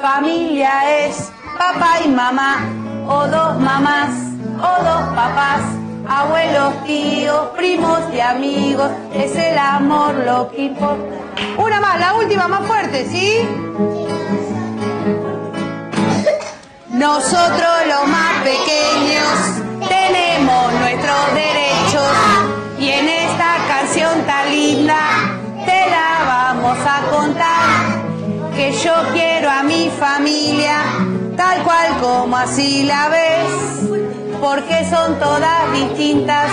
Familia es papá y mamá, o dos mamás, o dos papás, abuelos, tíos, primos y amigos, es el amor lo que importa. Una más, la última más fuerte, ¿sí? Nosotros los más pequeños tenemos nuestros derechos y en esta canción tan linda que yo quiero a mi familia tal cual como así la ves, porque son todas distintas,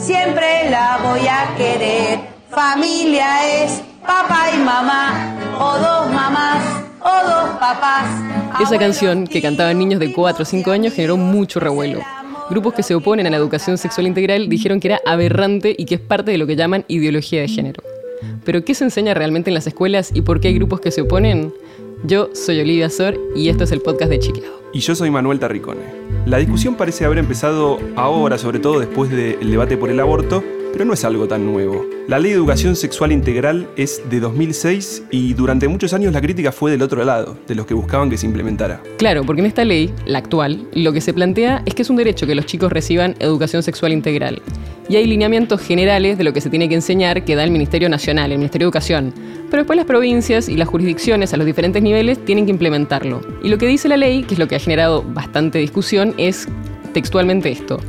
siempre la voy a querer. Familia es papá y mamá, o dos mamás, o dos papás. Esa canción, que cantaban niños de 4 o 5 años, generó mucho revuelo. Grupos que se oponen a la educación sexual integral dijeron que era aberrante y que es parte de lo que llaman ideología de género. Pero ¿qué se enseña realmente en las escuelas y por qué hay grupos que se oponen? Yo soy Olivia Sor y esto es el podcast de Chiqueado. Y yo soy Manuel Tarricone. La discusión parece haber empezado ahora, sobre todo después del debate por el aborto, pero no es algo tan nuevo. La ley de educación sexual integral es de 2006 y durante muchos años la crítica fue del otro lado, de los que buscaban que se implementara. Claro, porque en esta ley, la actual, lo que se plantea es que es un derecho que los chicos reciban educación sexual integral. Y hay lineamientos generales de lo que se tiene que enseñar que da el Ministerio Nacional, el Ministerio de Educación. Pero después las provincias y las jurisdicciones a los diferentes niveles tienen que implementarlo. Y lo que dice la ley, que es lo que ha generado bastante discusión, es textualmente esto.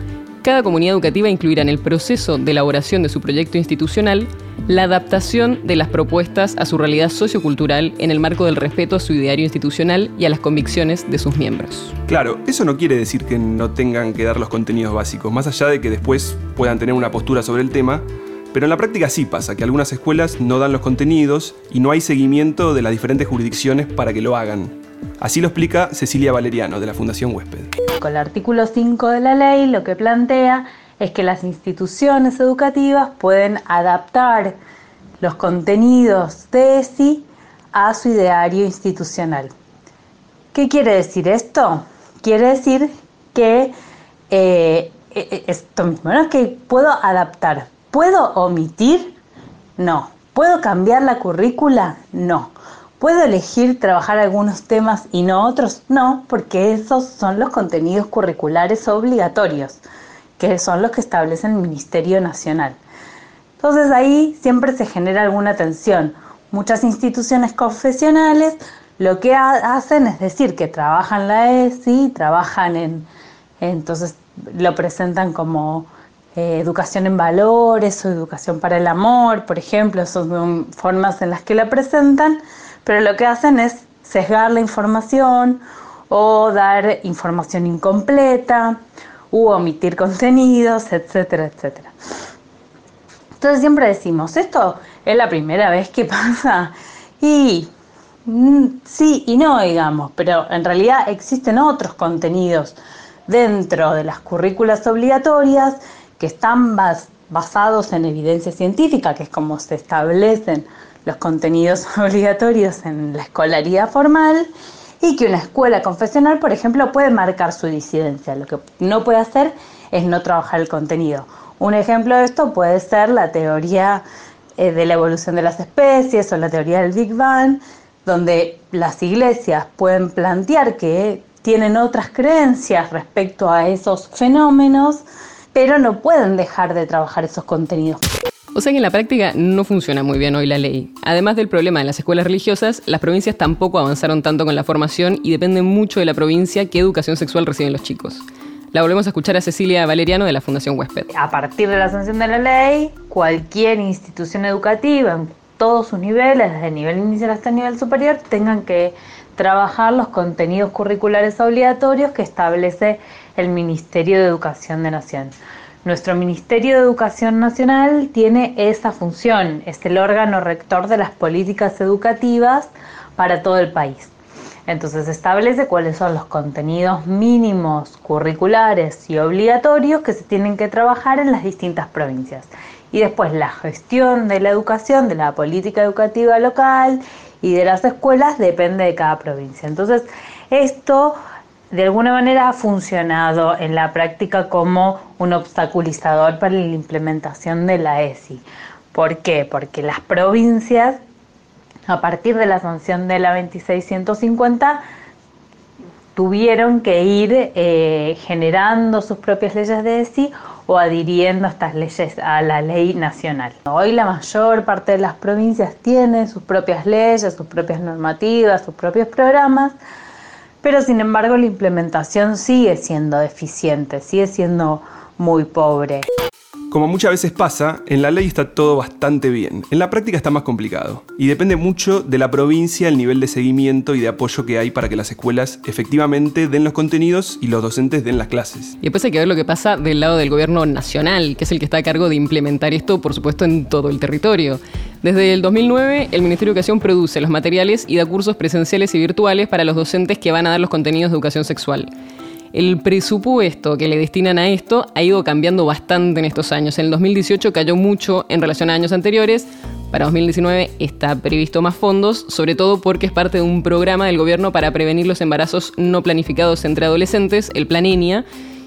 Cada comunidad educativa incluirá en el proceso de elaboración de su proyecto institucional la adaptación de las propuestas a su realidad sociocultural en el marco del respeto a su ideario institucional y a las convicciones de sus miembros. Claro, eso no quiere decir que no tengan que dar los contenidos básicos, más allá de que después puedan tener una postura sobre el tema, pero en la práctica sí pasa que algunas escuelas no dan los contenidos y no hay seguimiento de las diferentes jurisdicciones para que lo hagan. Así lo explica Cecilia Valeriano de la Fundación Huésped. Con el artículo 5 de la ley lo que plantea es que las instituciones educativas pueden adaptar los contenidos de ESI a su ideario institucional. ¿Qué quiere decir esto? Quiere decir que eh, eh, esto mismo, ¿no? Que puedo adaptar. ¿Puedo omitir? No. ¿Puedo cambiar la currícula? No. ¿Puedo elegir trabajar algunos temas y no otros? No, porque esos son los contenidos curriculares obligatorios, que son los que establece el Ministerio Nacional. Entonces ahí siempre se genera alguna tensión. Muchas instituciones confesionales lo que hacen es decir que trabajan la ESI, trabajan en, entonces lo presentan como eh, educación en valores o educación para el amor, por ejemplo, son formas en las que la presentan, pero lo que hacen es sesgar la información o dar información incompleta u omitir contenidos, etcétera, etcétera. Entonces siempre decimos, esto es la primera vez que pasa y mm, sí y no, digamos, pero en realidad existen otros contenidos dentro de las currículas obligatorias que están basados en evidencia científica, que es como se establecen los contenidos obligatorios en la escolaridad formal y que una escuela confesional, por ejemplo, puede marcar su disidencia. Lo que no puede hacer es no trabajar el contenido. Un ejemplo de esto puede ser la teoría eh, de la evolución de las especies o la teoría del Big Bang, donde las iglesias pueden plantear que tienen otras creencias respecto a esos fenómenos, pero no pueden dejar de trabajar esos contenidos. O sea que en la práctica no funciona muy bien hoy la ley. Además del problema en las escuelas religiosas, las provincias tampoco avanzaron tanto con la formación y depende mucho de la provincia qué educación sexual reciben los chicos. La volvemos a escuchar a Cecilia Valeriano de la Fundación Huésped. A partir de la sanción de la ley, cualquier institución educativa en todos sus niveles, desde el nivel inicial hasta el nivel superior, tengan que trabajar los contenidos curriculares obligatorios que establece el Ministerio de Educación de Nación. Nuestro Ministerio de Educación Nacional tiene esa función, es el órgano rector de las políticas educativas para todo el país. Entonces establece cuáles son los contenidos mínimos curriculares y obligatorios que se tienen que trabajar en las distintas provincias. Y después la gestión de la educación, de la política educativa local y de las escuelas depende de cada provincia. Entonces esto de alguna manera ha funcionado en la práctica como un obstaculizador para la implementación de la ESI. ¿Por qué? Porque las provincias, a partir de la sanción de la 2650, tuvieron que ir eh, generando sus propias leyes de ESI o adhiriendo estas leyes a la ley nacional. Hoy la mayor parte de las provincias tienen sus propias leyes, sus propias normativas, sus propios programas, pero sin embargo la implementación sigue siendo deficiente, sigue siendo muy pobre. Como muchas veces pasa, en la ley está todo bastante bien. En la práctica está más complicado. Y depende mucho de la provincia el nivel de seguimiento y de apoyo que hay para que las escuelas efectivamente den los contenidos y los docentes den las clases. Y después hay que ver lo que pasa del lado del gobierno nacional, que es el que está a cargo de implementar esto, por supuesto, en todo el territorio. Desde el 2009, el Ministerio de Educación produce los materiales y da cursos presenciales y virtuales para los docentes que van a dar los contenidos de educación sexual el presupuesto que le destinan a esto ha ido cambiando bastante en estos años. En el 2018 cayó mucho en relación a años anteriores. Para 2019 está previsto más fondos, sobre todo porque es parte de un programa del gobierno para prevenir los embarazos no planificados entre adolescentes, el Plan ENIA.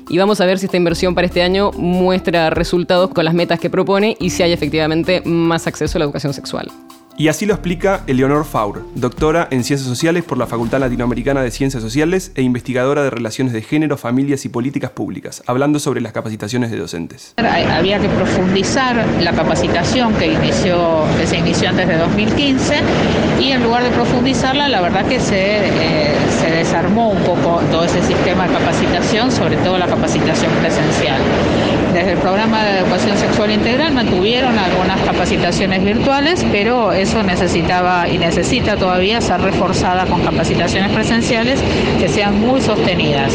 Y vamos a ver si esta inversión para este año muestra resultados con las metas que propone y si hay efectivamente más acceso a la educación sexual. Y así lo explica Eleonor Faur, doctora en Ciencias Sociales por la Facultad Latinoamericana de Ciencias Sociales e investigadora de Relaciones de Género, Familias y Políticas Públicas, hablando sobre las capacitaciones de docentes. Había que profundizar la capacitación que, inició, que se inició antes de 2015 y en lugar de profundizarla, la verdad que se, eh, se desarmó un poco todo ese sistema de capacitación, sobre todo la capacitación presencial. Desde el programa de educación sexual integral mantuvieron algunas capacitaciones virtuales, pero necesitaba y necesita todavía ser reforzada con capacitaciones presenciales que sean muy sostenidas.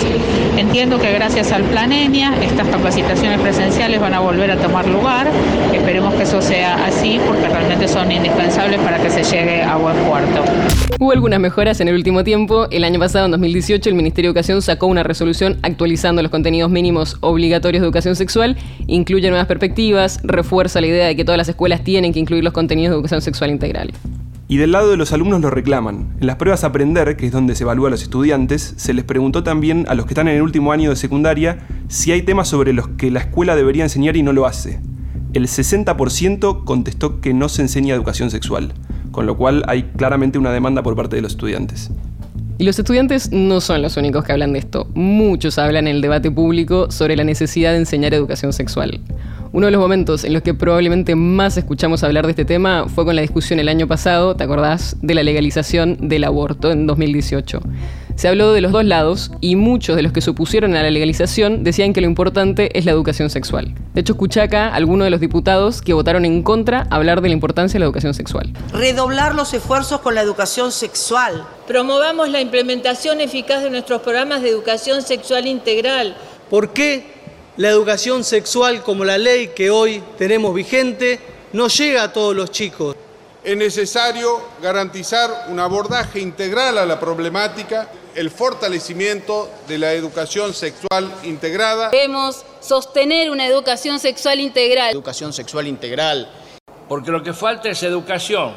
Entiendo que gracias al plan ENIA estas capacitaciones presenciales van a volver a tomar lugar. Esperemos que eso sea así porque realmente son indispensables para que se llegue a buen puerto. Hubo algunas mejoras en el último tiempo. El año pasado, en 2018, el Ministerio de Educación sacó una resolución actualizando los contenidos mínimos obligatorios de educación sexual, incluye nuevas perspectivas, refuerza la idea de que todas las escuelas tienen que incluir los contenidos de educación sexual integral. Y del lado de los alumnos lo reclaman. En las pruebas Aprender, que es donde se evalúa a los estudiantes, se les preguntó también a los que están en el último año de secundaria si hay temas sobre los que la escuela debería enseñar y no lo hace. El 60% contestó que no se enseña educación sexual con lo cual hay claramente una demanda por parte de los estudiantes. Y los estudiantes no son los únicos que hablan de esto. Muchos hablan en el debate público sobre la necesidad de enseñar educación sexual. Uno de los momentos en los que probablemente más escuchamos hablar de este tema fue con la discusión el año pasado, ¿te acordás?, de la legalización del aborto en 2018. Se habló de los dos lados y muchos de los que se opusieron a la legalización decían que lo importante es la educación sexual. De hecho, escuché acá a algunos de los diputados que votaron en contra hablar de la importancia de la educación sexual. Redoblar los esfuerzos con la educación sexual. Promovamos la implementación eficaz de nuestros programas de educación sexual integral. ¿Por qué la educación sexual como la ley que hoy tenemos vigente no llega a todos los chicos? Es necesario garantizar un abordaje integral a la problemática, el fortalecimiento de la educación sexual integrada. Debemos sostener una educación sexual integral. Educación sexual integral. Porque lo que falta es educación,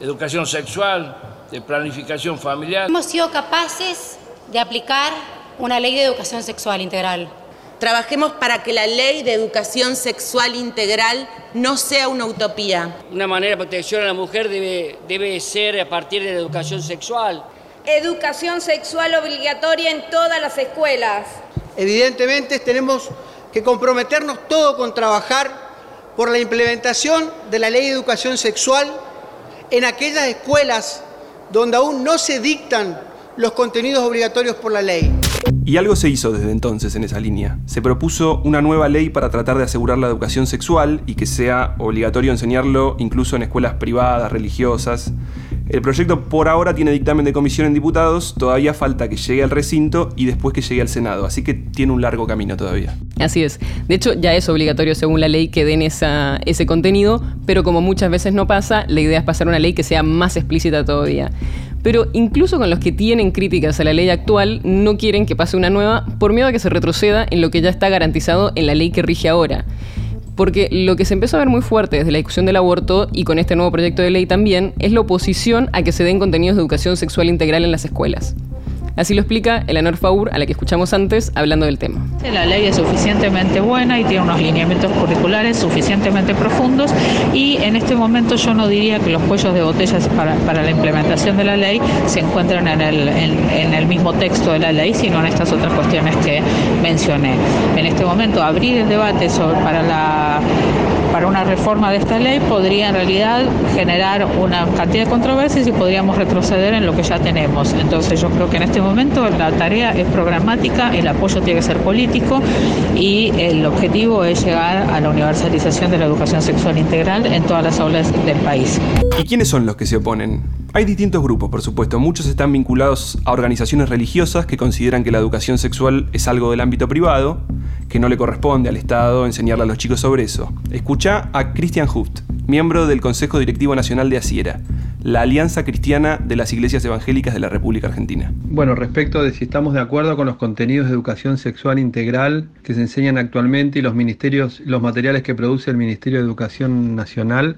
educación sexual, de planificación familiar. Hemos sido capaces de aplicar una ley de educación sexual integral. Trabajemos para que la ley de educación sexual integral no sea una utopía. Una manera de protección a la mujer debe, debe ser a partir de la educación sexual. Educación sexual obligatoria en todas las escuelas. Evidentemente tenemos que comprometernos todo con trabajar por la implementación de la ley de educación sexual en aquellas escuelas donde aún no se dictan los contenidos obligatorios por la ley. Y algo se hizo desde entonces en esa línea. Se propuso una nueva ley para tratar de asegurar la educación sexual y que sea obligatorio enseñarlo incluso en escuelas privadas, religiosas. El proyecto por ahora tiene dictamen de comisión en diputados, todavía falta que llegue al recinto y después que llegue al Senado, así que tiene un largo camino todavía. Así es. De hecho, ya es obligatorio según la ley que den ese contenido, pero como muchas veces no pasa, la idea es pasar una ley que sea más explícita todavía. Pero incluso con los que tienen críticas a la ley actual, no quieren que pase una nueva por miedo a que se retroceda en lo que ya está garantizado en la ley que rige ahora. Porque lo que se empezó a ver muy fuerte desde la discusión del aborto y con este nuevo proyecto de ley también es la oposición a que se den contenidos de educación sexual integral en las escuelas. Así lo explica Eleanor Faur, a la que escuchamos antes, hablando del tema. La ley es suficientemente buena y tiene unos lineamientos curriculares suficientemente profundos y en este momento yo no diría que los cuellos de botellas para, para la implementación de la ley se encuentran en el, mismo texto de la ley, sino en estas otras cuestiones que mencioné. En este momento abrir el debate para la para una reforma de esta ley podría en realidad generar una cantidad de controversias y podríamos retroceder en lo que ya tenemos. Entonces yo creo que en este momento la tarea es programática, el apoyo tiene que ser político y el objetivo es llegar a la universalización de la educación sexual integral en todas las aulas del país. ¿Y quiénes son los que se oponen? Hay distintos grupos, por supuesto. Muchos están vinculados a organizaciones religiosas que consideran que la educación sexual es algo del ámbito privado, que no le corresponde al Estado enseñarle a los chicos sobre eso. Escucha a Christian Huft, miembro del Consejo Directivo Nacional de Asiera, la Alianza Cristiana de las Iglesias Evangélicas de la República Argentina. Bueno, respecto de si estamos de acuerdo con los contenidos de educación sexual integral que se enseñan actualmente y los ministerios, los materiales que produce el Ministerio de Educación Nacional,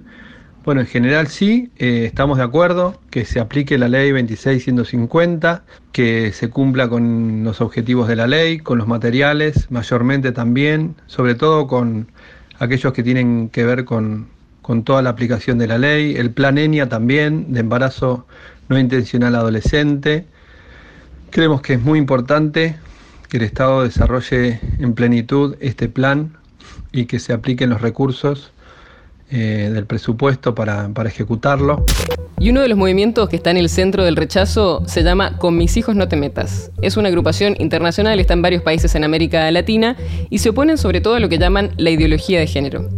bueno, en general sí, eh, estamos de acuerdo que se aplique la ley 26150, que se cumpla con los objetivos de la ley, con los materiales, mayormente también, sobre todo con aquellos que tienen que ver con, con toda la aplicación de la ley, el plan ENIA también, de embarazo no intencional adolescente. Creemos que es muy importante que el Estado desarrolle en plenitud este plan y que se apliquen los recursos eh, del presupuesto para, para ejecutarlo. Y uno de los movimientos que está en el centro del rechazo se llama Con mis hijos no te metas. Es una agrupación internacional, está en varios países en América Latina y se oponen sobre todo a lo que llaman la ideología de género.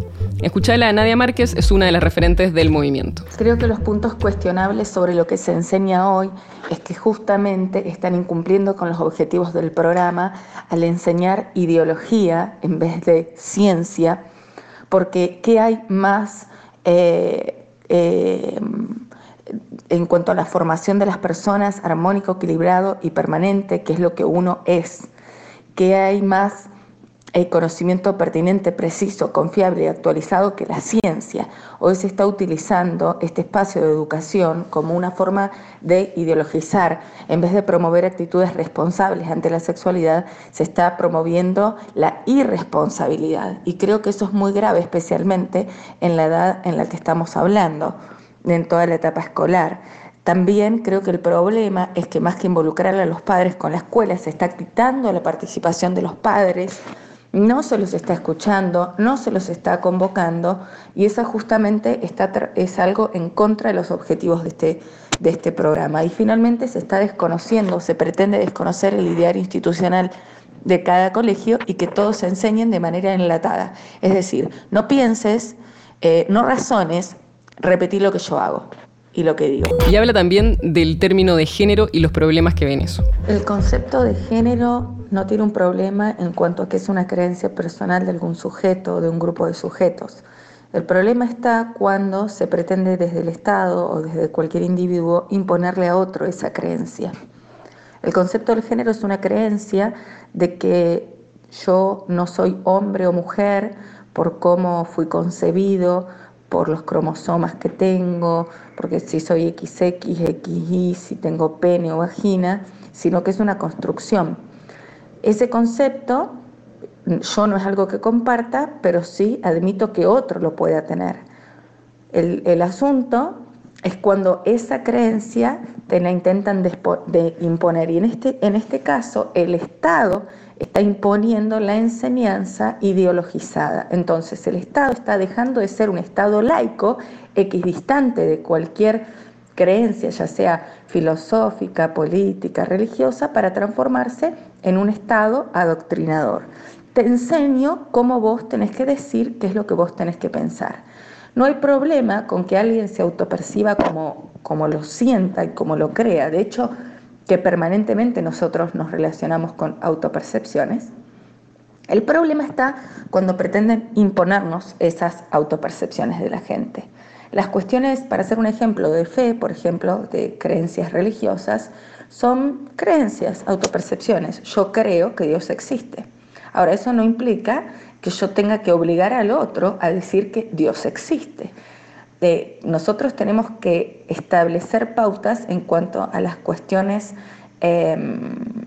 Escuchala a Nadia Márquez, es una de las referentes del movimiento. Creo que los puntos cuestionables sobre lo que se enseña hoy es que justamente están incumpliendo con los objetivos del programa al enseñar ideología en vez de ciencia porque ¿qué hay más eh, eh, en cuanto a la formación de las personas armónico, equilibrado y permanente, que es lo que uno es? ¿Qué hay más el conocimiento pertinente, preciso, confiable y actualizado que la ciencia. Hoy se está utilizando este espacio de educación como una forma de ideologizar. En vez de promover actitudes responsables ante la sexualidad, se está promoviendo la irresponsabilidad. Y creo que eso es muy grave, especialmente en la edad en la que estamos hablando, en toda la etapa escolar. También creo que el problema es que más que involucrar a los padres con la escuela, se está quitando la participación de los padres no se los está escuchando, no se los está convocando y eso justamente está, es algo en contra de los objetivos de este, de este programa. Y finalmente se está desconociendo, se pretende desconocer el ideario institucional de cada colegio y que todos se enseñen de manera enlatada. Es decir, no pienses, eh, no razones, repetir lo que yo hago y lo que digo. Y habla también del término de género y los problemas que ven eso. El concepto de género no tiene un problema en cuanto a que es una creencia personal de algún sujeto o de un grupo de sujetos. El problema está cuando se pretende desde el Estado o desde cualquier individuo imponerle a otro esa creencia. El concepto del género es una creencia de que yo no soy hombre o mujer por cómo fui concebido, por los cromosomas que tengo, porque si soy XX, XY, si tengo pene o vagina, sino que es una construcción. Ese concepto yo no es algo que comparta, pero sí admito que otro lo pueda tener. El, el asunto es cuando esa creencia te la intentan imponer. Y en este, en este caso, el Estado está imponiendo la enseñanza ideologizada. Entonces, el Estado está dejando de ser un Estado laico, equidistante de cualquier creencia, ya sea filosófica, política, religiosa, para transformarse en un Estado adoctrinador. Te enseño cómo vos tenés que decir qué es lo que vos tenés que pensar. No hay problema con que alguien se autoperciba como, como lo sienta y como lo crea. De hecho, que permanentemente nosotros nos relacionamos con autopercepciones. El problema está cuando pretenden imponernos esas autopercepciones de la gente. Las cuestiones, para hacer un ejemplo de fe, por ejemplo, de creencias religiosas, son creencias, autopercepciones. Yo creo que Dios existe. Ahora, eso no implica que yo tenga que obligar al otro a decir que Dios existe. Nosotros tenemos que establecer pautas en cuanto a las cuestiones em,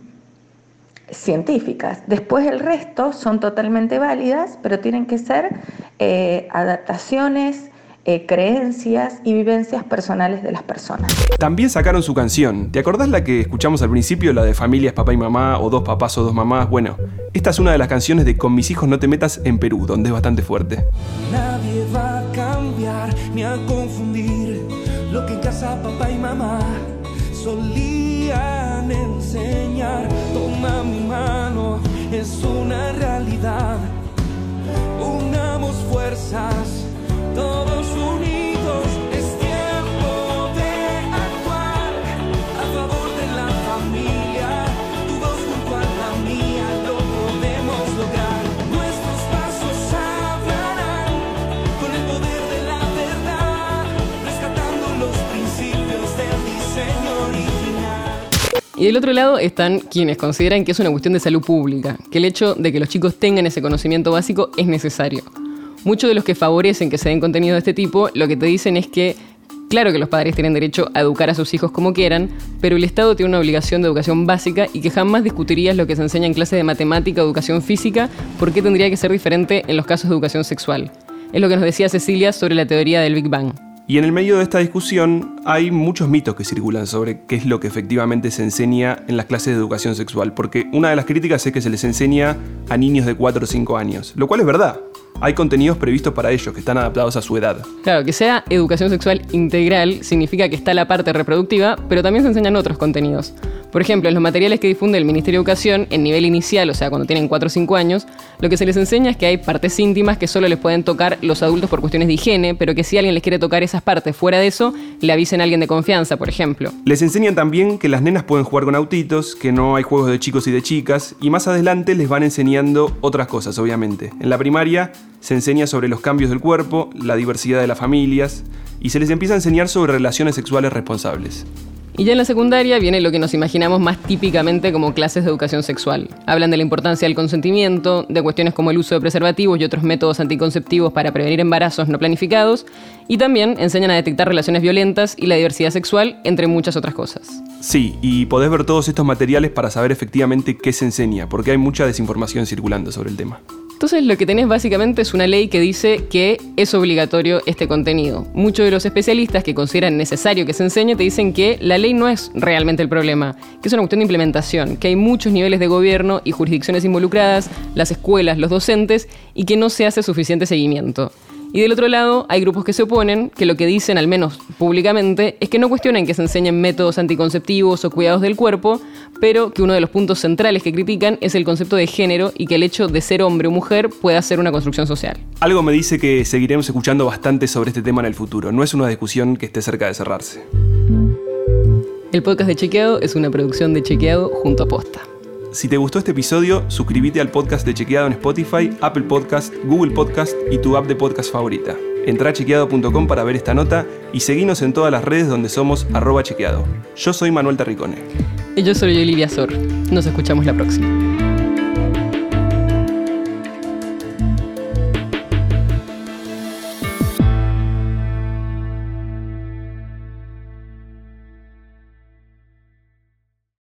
científicas. Después el resto son totalmente válidas, pero tienen que ser eh, adaptaciones, eh, creencias y vivencias personales de las personas. También sacaron su canción. ¿Te acordás la que escuchamos al principio, la de familias papá y mamá, o dos papás o dos mamás? Bueno, esta es una de las canciones de Con mis hijos no te metas en Perú, donde es bastante fuerte. Ni a confundir lo que en casa papá y mamá solían enseñar. Toma mi mano, es una realidad. Unamos fuerzas, todos unidos. Y del otro lado están quienes consideran que es una cuestión de salud pública, que el hecho de que los chicos tengan ese conocimiento básico es necesario. Muchos de los que favorecen que se den contenido de este tipo, lo que te dicen es que, claro que los padres tienen derecho a educar a sus hijos como quieran, pero el Estado tiene una obligación de educación básica y que jamás discutirías lo que se enseña en clases de matemática o educación física, por qué tendría que ser diferente en los casos de educación sexual. Es lo que nos decía Cecilia sobre la teoría del Big Bang. Y en el medio de esta discusión hay muchos mitos que circulan sobre qué es lo que efectivamente se enseña en las clases de educación sexual, porque una de las críticas es que se les enseña a niños de 4 o 5 años, lo cual es verdad. Hay contenidos previstos para ellos que están adaptados a su edad. Claro, que sea educación sexual integral significa que está la parte reproductiva, pero también se enseñan otros contenidos. Por ejemplo, en los materiales que difunde el Ministerio de Educación, en nivel inicial, o sea, cuando tienen 4 o 5 años, lo que se les enseña es que hay partes íntimas que solo les pueden tocar los adultos por cuestiones de higiene, pero que si alguien les quiere tocar esas partes fuera de eso, le avisen a alguien de confianza, por ejemplo. Les enseñan también que las nenas pueden jugar con autitos, que no hay juegos de chicos y de chicas, y más adelante les van enseñando otras cosas, obviamente. En la primaria se enseña sobre los cambios del cuerpo, la diversidad de las familias, y se les empieza a enseñar sobre relaciones sexuales responsables. Y ya en la secundaria viene lo que nos imaginamos más típicamente como clases de educación sexual. Hablan de la importancia del consentimiento, de cuestiones como el uso de preservativos y otros métodos anticonceptivos para prevenir embarazos no planificados, y también enseñan a detectar relaciones violentas y la diversidad sexual, entre muchas otras cosas. Sí, y podés ver todos estos materiales para saber efectivamente qué se enseña, porque hay mucha desinformación circulando sobre el tema. Entonces lo que tenés básicamente es una ley que dice que es obligatorio este contenido. Muchos de los especialistas que consideran necesario que se enseñe te dicen que la ley no es realmente el problema, que es una cuestión de implementación, que hay muchos niveles de gobierno y jurisdicciones involucradas, las escuelas, los docentes, y que no se hace suficiente seguimiento. Y del otro lado, hay grupos que se oponen, que lo que dicen, al menos públicamente, es que no cuestionan que se enseñen métodos anticonceptivos o cuidados del cuerpo, pero que uno de los puntos centrales que critican es el concepto de género y que el hecho de ser hombre o mujer pueda ser una construcción social. Algo me dice que seguiremos escuchando bastante sobre este tema en el futuro. No es una discusión que esté cerca de cerrarse. El podcast de Chequeado es una producción de Chequeado junto a Posta. Si te gustó este episodio, suscríbete al podcast de Chequeado en Spotify, Apple Podcast, Google Podcast y tu app de podcast favorita. Entra a chequeado.com para ver esta nota y seguinos en todas las redes donde somos arroba chequeado. Yo soy Manuel Terricone. Y yo soy Olivia Sor. Nos escuchamos la próxima.